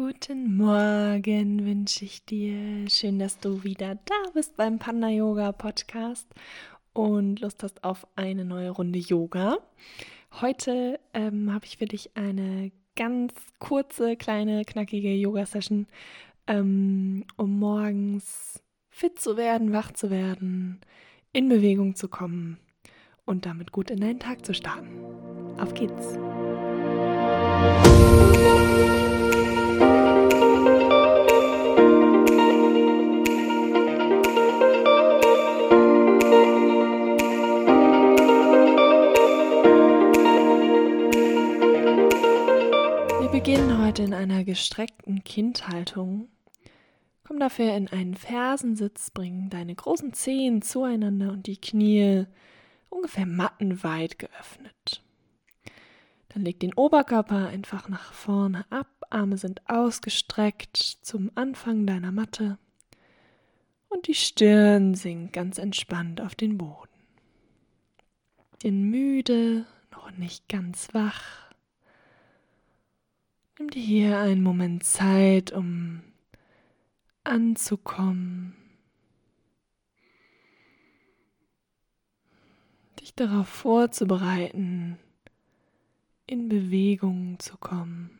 Guten Morgen wünsche ich dir. Schön, dass du wieder da bist beim Panda Yoga Podcast und Lust hast auf eine neue Runde Yoga. Heute ähm, habe ich für dich eine ganz kurze, kleine, knackige Yoga-Session, ähm, um morgens fit zu werden, wach zu werden, in Bewegung zu kommen und damit gut in deinen Tag zu starten. Auf geht's! Gestreckten Kindhaltung. Komm dafür in einen Fersensitz, bring deine großen Zehen zueinander und die Knie ungefähr mattenweit geöffnet. Dann leg den Oberkörper einfach nach vorne ab, Arme sind ausgestreckt zum Anfang deiner Matte und die Stirn sinkt ganz entspannt auf den Boden. Bin müde, noch nicht ganz wach. Nimm dir hier einen Moment Zeit, um anzukommen, dich darauf vorzubereiten, in Bewegung zu kommen.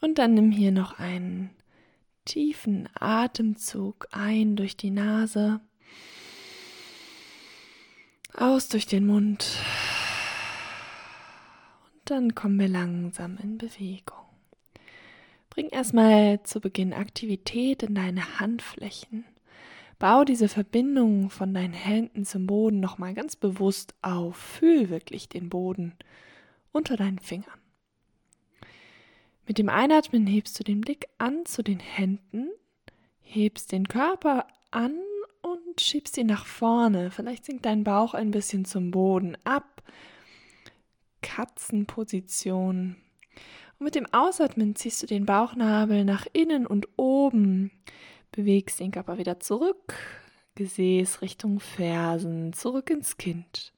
Und dann nimm hier noch einen tiefen Atemzug ein durch die Nase, aus durch den Mund und dann kommen wir langsam in Bewegung. Bring erstmal zu Beginn Aktivität in deine Handflächen. Bau diese Verbindung von deinen Händen zum Boden nochmal ganz bewusst auf. Fühl wirklich den Boden unter deinen Fingern. Mit dem Einatmen hebst du den Blick an zu den Händen, hebst den Körper an und schiebst ihn nach vorne. Vielleicht sinkt dein Bauch ein bisschen zum Boden ab. Katzenposition. Und mit dem Ausatmen ziehst du den Bauchnabel nach innen und oben. Bewegst den Körper wieder zurück. Gesäß Richtung Fersen, zurück ins Kind.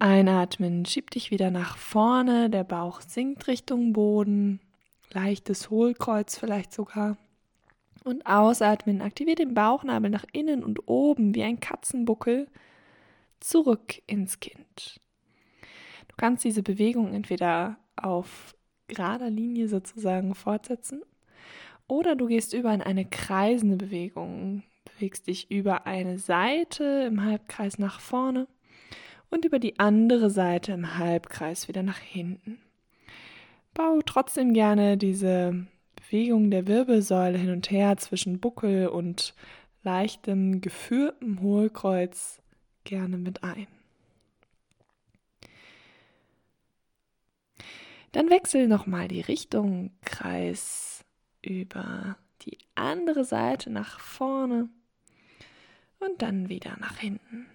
Einatmen, schieb dich wieder nach vorne, der Bauch sinkt Richtung Boden, leichtes Hohlkreuz vielleicht sogar. Und ausatmen, aktiviere den Bauchnabel nach innen und oben wie ein Katzenbuckel zurück ins Kind. Du kannst diese Bewegung entweder auf gerader Linie sozusagen fortsetzen oder du gehst über in eine kreisende Bewegung, bewegst dich über eine Seite im Halbkreis nach vorne und über die andere Seite im Halbkreis wieder nach hinten. Bau trotzdem gerne diese Bewegung der Wirbelsäule hin und her zwischen Buckel und leichtem geführtem Hohlkreuz gerne mit ein. Dann wechsel nochmal die Richtung, Kreis über die andere Seite nach vorne und dann wieder nach hinten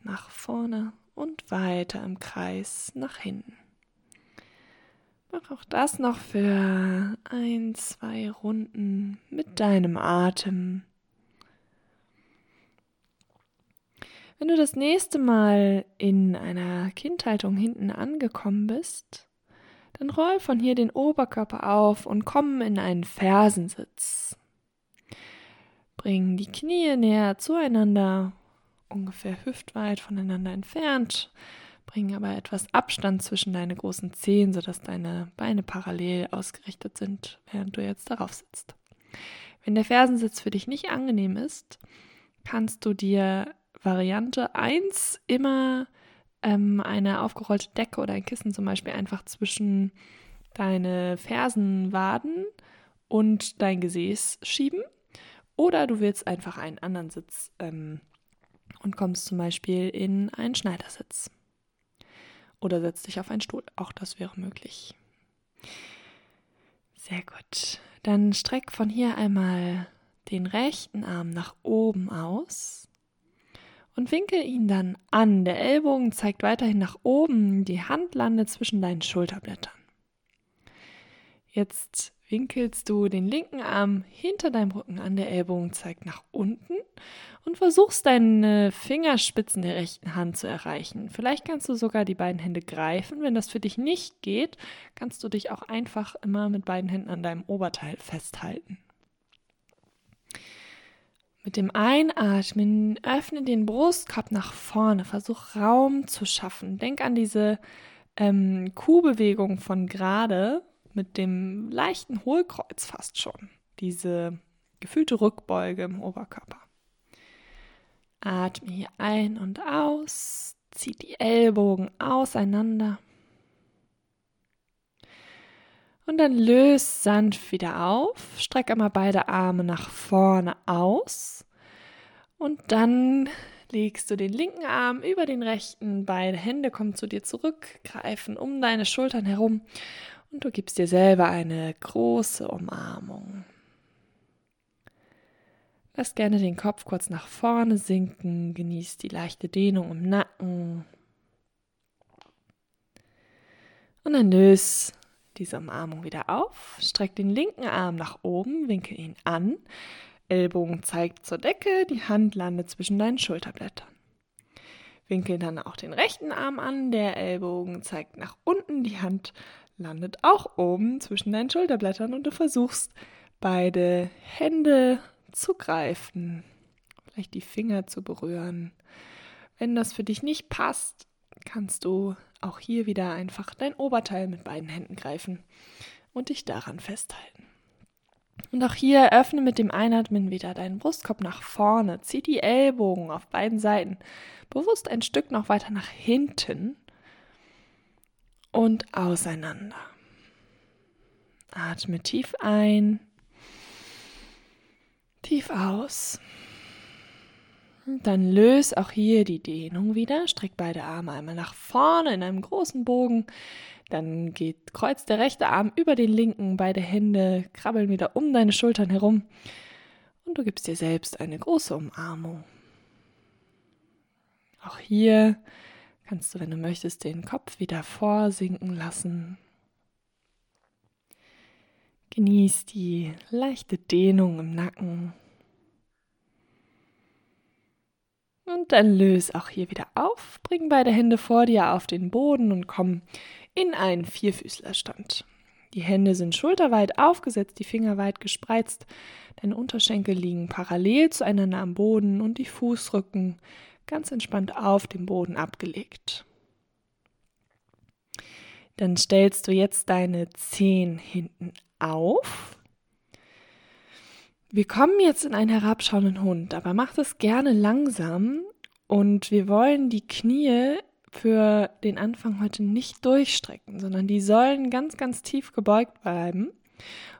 nach vorne und weiter im Kreis nach hinten. Mach auch das noch für ein, zwei Runden mit deinem Atem. Wenn du das nächste Mal in einer Kindhaltung hinten angekommen bist, dann roll von hier den Oberkörper auf und komm in einen Fersensitz. Bring die Knie näher zueinander ungefähr hüftweit voneinander entfernt. Bring aber etwas Abstand zwischen deine großen Zehen, sodass deine Beine parallel ausgerichtet sind, während du jetzt darauf sitzt. Wenn der Fersensitz für dich nicht angenehm ist, kannst du dir Variante 1 immer ähm, eine aufgerollte Decke oder ein Kissen zum Beispiel einfach zwischen deine Fersenwaden und dein Gesäß schieben. Oder du willst einfach einen anderen Sitz ähm, und kommst zum Beispiel in einen Schneidersitz. Oder setzt dich auf einen Stuhl. Auch das wäre möglich. Sehr gut. Dann streck von hier einmal den rechten Arm nach oben aus und winkel ihn dann an. Der Ellbogen zeigt weiterhin nach oben, die Hand landet zwischen deinen Schulterblättern. Jetzt winkelst du den linken Arm hinter deinem Rücken an, der Ellbogen zeigt nach unten und versuchst deine Fingerspitzen der rechten Hand zu erreichen. Vielleicht kannst du sogar die beiden Hände greifen. Wenn das für dich nicht geht, kannst du dich auch einfach immer mit beiden Händen an deinem Oberteil festhalten. Mit dem Einatmen öffne den Brustkorb nach vorne, versuch Raum zu schaffen. Denk an diese ähm, Kuhbewegung von gerade mit dem leichten Hohlkreuz fast schon. Diese gefühlte Rückbeuge im Oberkörper. Atme hier ein und aus, zieh die Ellbogen auseinander. Und dann löst sanft wieder auf, streck einmal beide Arme nach vorne aus und dann legst du den linken Arm über den rechten, beide Hände kommen zu dir zurück, greifen um deine Schultern herum und du gibst dir selber eine große Umarmung. Lass gerne den Kopf kurz nach vorne sinken, genieß die leichte Dehnung im Nacken. Und dann löse diese Umarmung wieder auf, streck den linken Arm nach oben, winkel ihn an, Ellbogen zeigt zur Decke, die Hand landet zwischen deinen Schulterblättern. Winkel dann auch den rechten Arm an, der Ellbogen zeigt nach unten, die Hand landet auch oben zwischen deinen Schulterblättern und du versuchst beide Hände zu greifen, vielleicht die Finger zu berühren. Wenn das für dich nicht passt, kannst du auch hier wieder einfach dein Oberteil mit beiden Händen greifen und dich daran festhalten. Und auch hier öffne mit dem Einatmen wieder deinen Brustkorb nach vorne, zieh die Ellbogen auf beiden Seiten bewusst ein Stück noch weiter nach hinten und auseinander. Atme tief ein, tief aus. Dann löse auch hier die Dehnung wieder. Streck beide Arme einmal nach vorne in einem großen Bogen. Dann geht kreuz der rechte Arm über den linken, beide Hände krabbeln wieder um deine Schultern herum. Und du gibst dir selbst eine große Umarmung. Auch hier kannst du, wenn du möchtest, den Kopf wieder vorsinken lassen. Genieß die leichte Dehnung im Nacken. Und dann löse auch hier wieder auf, bring beide Hände vor dir auf den Boden und komm in einen Vierfüßlerstand. Die Hände sind schulterweit aufgesetzt, die Finger weit gespreizt, deine Unterschenkel liegen parallel zueinander am Boden und die Fußrücken ganz entspannt auf dem Boden abgelegt. Dann stellst du jetzt deine Zehen hinten auf. Wir kommen jetzt in einen herabschauenden Hund, aber mach das gerne langsam und wir wollen die Knie für den Anfang heute nicht durchstrecken, sondern die sollen ganz, ganz tief gebeugt bleiben.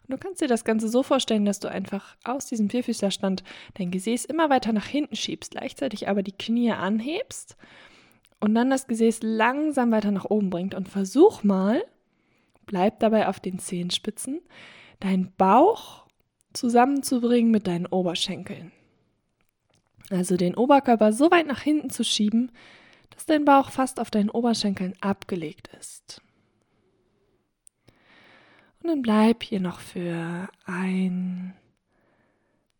Und du kannst dir das Ganze so vorstellen, dass du einfach aus diesem Vierfüßlerstand dein Gesäß immer weiter nach hinten schiebst, gleichzeitig aber die Knie anhebst und dann das Gesäß langsam weiter nach oben bringt. Und versuch mal, bleib dabei auf den Zehenspitzen, deinen Bauch zusammenzubringen mit deinen Oberschenkeln. Also den Oberkörper so weit nach hinten zu schieben, dass dein Bauch fast auf deinen Oberschenkeln abgelegt ist. Und bleib hier noch für ein,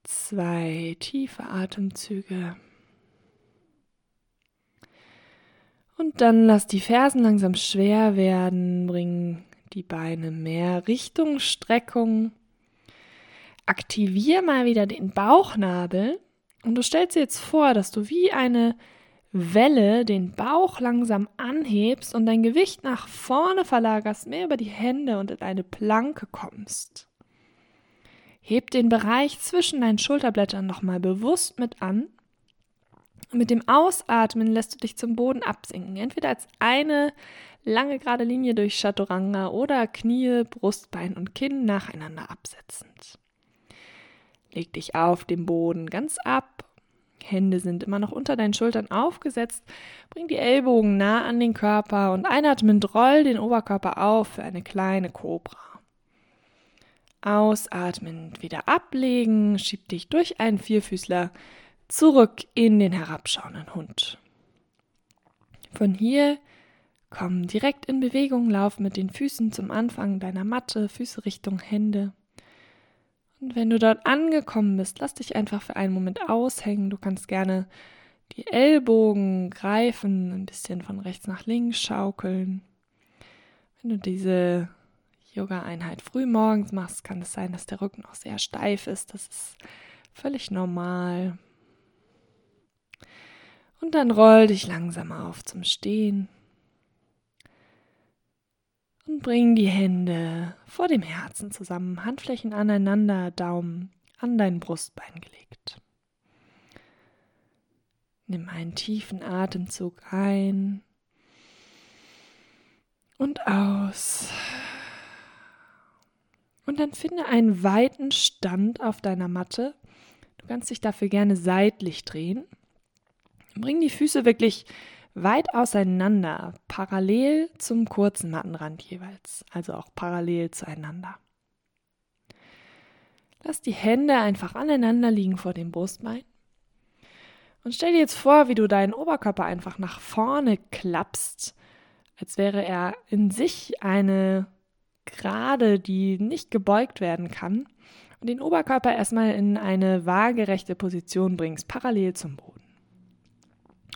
zwei tiefe Atemzüge. Und dann lass die Fersen langsam schwer werden, bring die Beine mehr Richtung Streckung. Aktivier mal wieder den Bauchnabel und du stellst dir jetzt vor, dass du wie eine Welle den Bauch langsam anhebst und dein Gewicht nach vorne verlagerst, mehr über die Hände und in eine Planke kommst. Heb den Bereich zwischen deinen Schulterblättern nochmal bewusst mit an. Mit dem Ausatmen lässt du dich zum Boden absinken, entweder als eine lange gerade Linie durch Chaturanga oder Knie, Brustbein und Kinn nacheinander absetzend. Leg dich auf dem Boden ganz ab Hände sind immer noch unter deinen Schultern aufgesetzt. Bring die Ellbogen nah an den Körper und einatmend roll den Oberkörper auf für eine kleine Kobra. Ausatmend wieder ablegen, schieb dich durch einen Vierfüßler zurück in den herabschauenden Hund. Von hier Komm direkt in Bewegung, lauf mit den Füßen zum Anfang deiner Matte, Füße Richtung Hände. Und wenn du dort angekommen bist, lass dich einfach für einen Moment aushängen. Du kannst gerne die Ellbogen greifen, ein bisschen von rechts nach links schaukeln. Wenn du diese Yoga-Einheit früh morgens machst, kann es sein, dass der Rücken auch sehr steif ist. Das ist völlig normal. Und dann roll dich langsam auf zum Stehen und bring die Hände vor dem Herzen zusammen, Handflächen aneinander, Daumen an dein Brustbein gelegt. Nimm einen tiefen Atemzug ein und aus. Und dann finde einen weiten Stand auf deiner Matte. Du kannst dich dafür gerne seitlich drehen. Bring die Füße wirklich weit auseinander, parallel zum kurzen Mattenrand jeweils, also auch parallel zueinander. Lass die Hände einfach aneinander liegen vor dem Brustbein. Und stell dir jetzt vor, wie du deinen Oberkörper einfach nach vorne klappst, als wäre er in sich eine Gerade, die nicht gebeugt werden kann. Und den Oberkörper erstmal in eine waagerechte Position bringst, parallel zum Boden.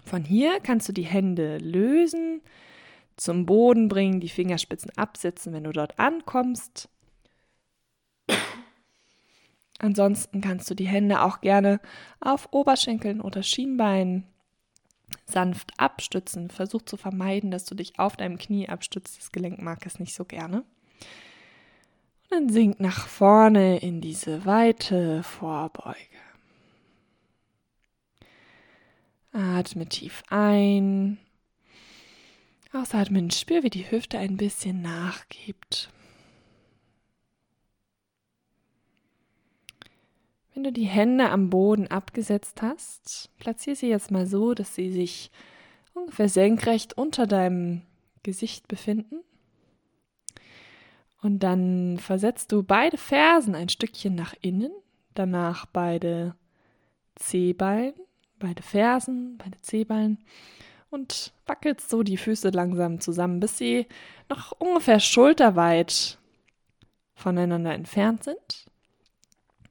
Von hier kannst du die Hände lösen, zum Boden bringen, die Fingerspitzen absetzen, wenn du dort ankommst. Ansonsten kannst du die Hände auch gerne auf Oberschenkeln oder Schienbeinen sanft abstützen. Versuch zu vermeiden, dass du dich auf deinem Knie abstützt. Das Gelenk mag es nicht so gerne. Und dann sink nach vorne in diese weite Vorbeuge. Atme tief ein. Ausatmen, spür, wie die Hüfte ein bisschen nachgibt. Wenn du die Hände am Boden abgesetzt hast, platziere sie jetzt mal so, dass sie sich ungefähr senkrecht unter deinem Gesicht befinden. Und dann versetzt du beide Fersen ein Stückchen nach innen, danach beide Zehballen beide Fersen, beide Zehballen und wackelst so die Füße langsam zusammen, bis sie noch ungefähr schulterweit voneinander entfernt sind.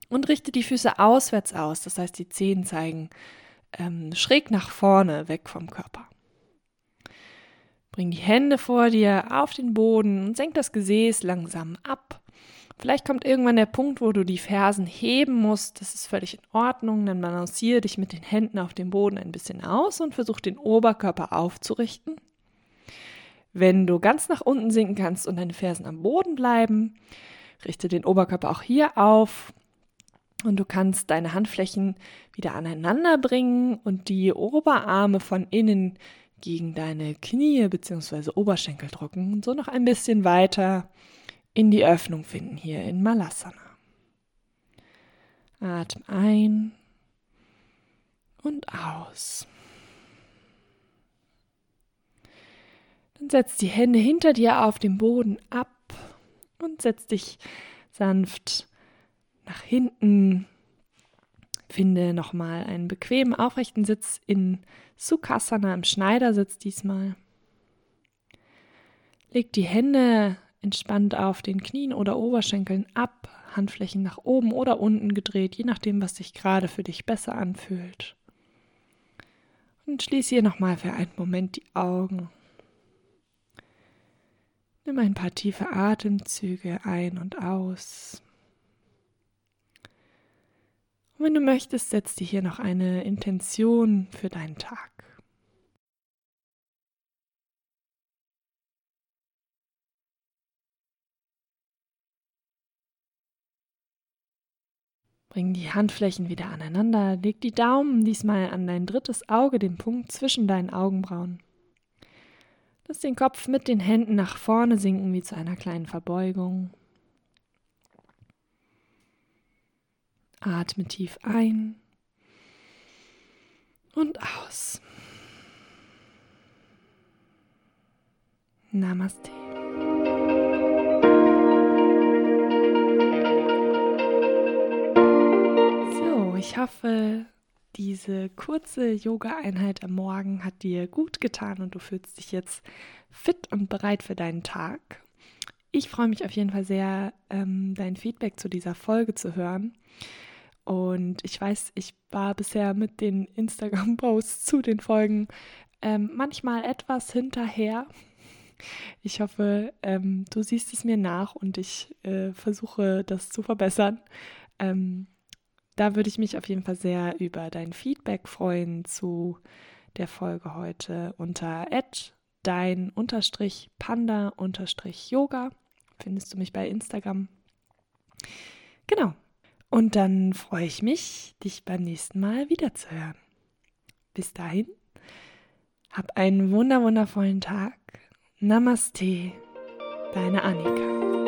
Und richte die Füße auswärts aus, das heißt, die Zehen zeigen ähm, schräg nach vorne, weg vom Körper. Bring die Hände vor dir auf den Boden und senk das Gesäß langsam ab Vielleicht kommt irgendwann der Punkt, wo du die Fersen heben musst. Das ist völlig in Ordnung. Dann balanciere dich mit den Händen auf dem Boden ein bisschen aus und versuch den Oberkörper aufzurichten. Wenn du ganz nach unten sinken kannst und deine Fersen am Boden bleiben, richte den Oberkörper auch hier auf. Und du kannst deine Handflächen wieder aneinander bringen und die Oberarme von innen gegen deine Knie bzw. Oberschenkel drücken und so noch ein bisschen weiter in die Öffnung finden hier in Malasana. Atm ein und aus. Dann setz die Hände hinter dir auf dem Boden ab und setz dich sanft nach hinten. Finde nochmal einen bequemen, aufrechten Sitz in Sukhasana im Schneidersitz diesmal. Leg die Hände entspannt auf den Knien oder Oberschenkeln ab, Handflächen nach oben oder unten gedreht, je nachdem, was sich gerade für dich besser anfühlt. Und schließ hier nochmal für einen Moment die Augen. Nimm ein paar tiefe Atemzüge ein und aus. Und wenn du möchtest, setz dir hier noch eine Intention für deinen Tag. Bring die Handflächen wieder aneinander, leg die Daumen diesmal an dein drittes Auge, den Punkt zwischen deinen Augenbrauen. Lass den Kopf mit den Händen nach vorne sinken wie zu einer kleinen Verbeugung. Atme tief ein und aus. Namaste. Ich hoffe, diese kurze Yoga-Einheit am Morgen hat dir gut getan und du fühlst dich jetzt fit und bereit für deinen Tag. Ich freue mich auf jeden Fall sehr, ähm, dein Feedback zu dieser Folge zu hören. Und ich weiß, ich war bisher mit den Instagram-Posts zu den Folgen ähm, manchmal etwas hinterher. Ich hoffe, ähm, du siehst es mir nach und ich äh, versuche, das zu verbessern. Da würde ich mich auf jeden Fall sehr über dein Feedback freuen zu der Folge heute unter dein Panda Yoga. Findest du mich bei Instagram. Genau. Und dann freue ich mich, dich beim nächsten Mal wiederzuhören. Bis dahin, hab einen wunder wundervollen Tag. Namaste, deine Annika.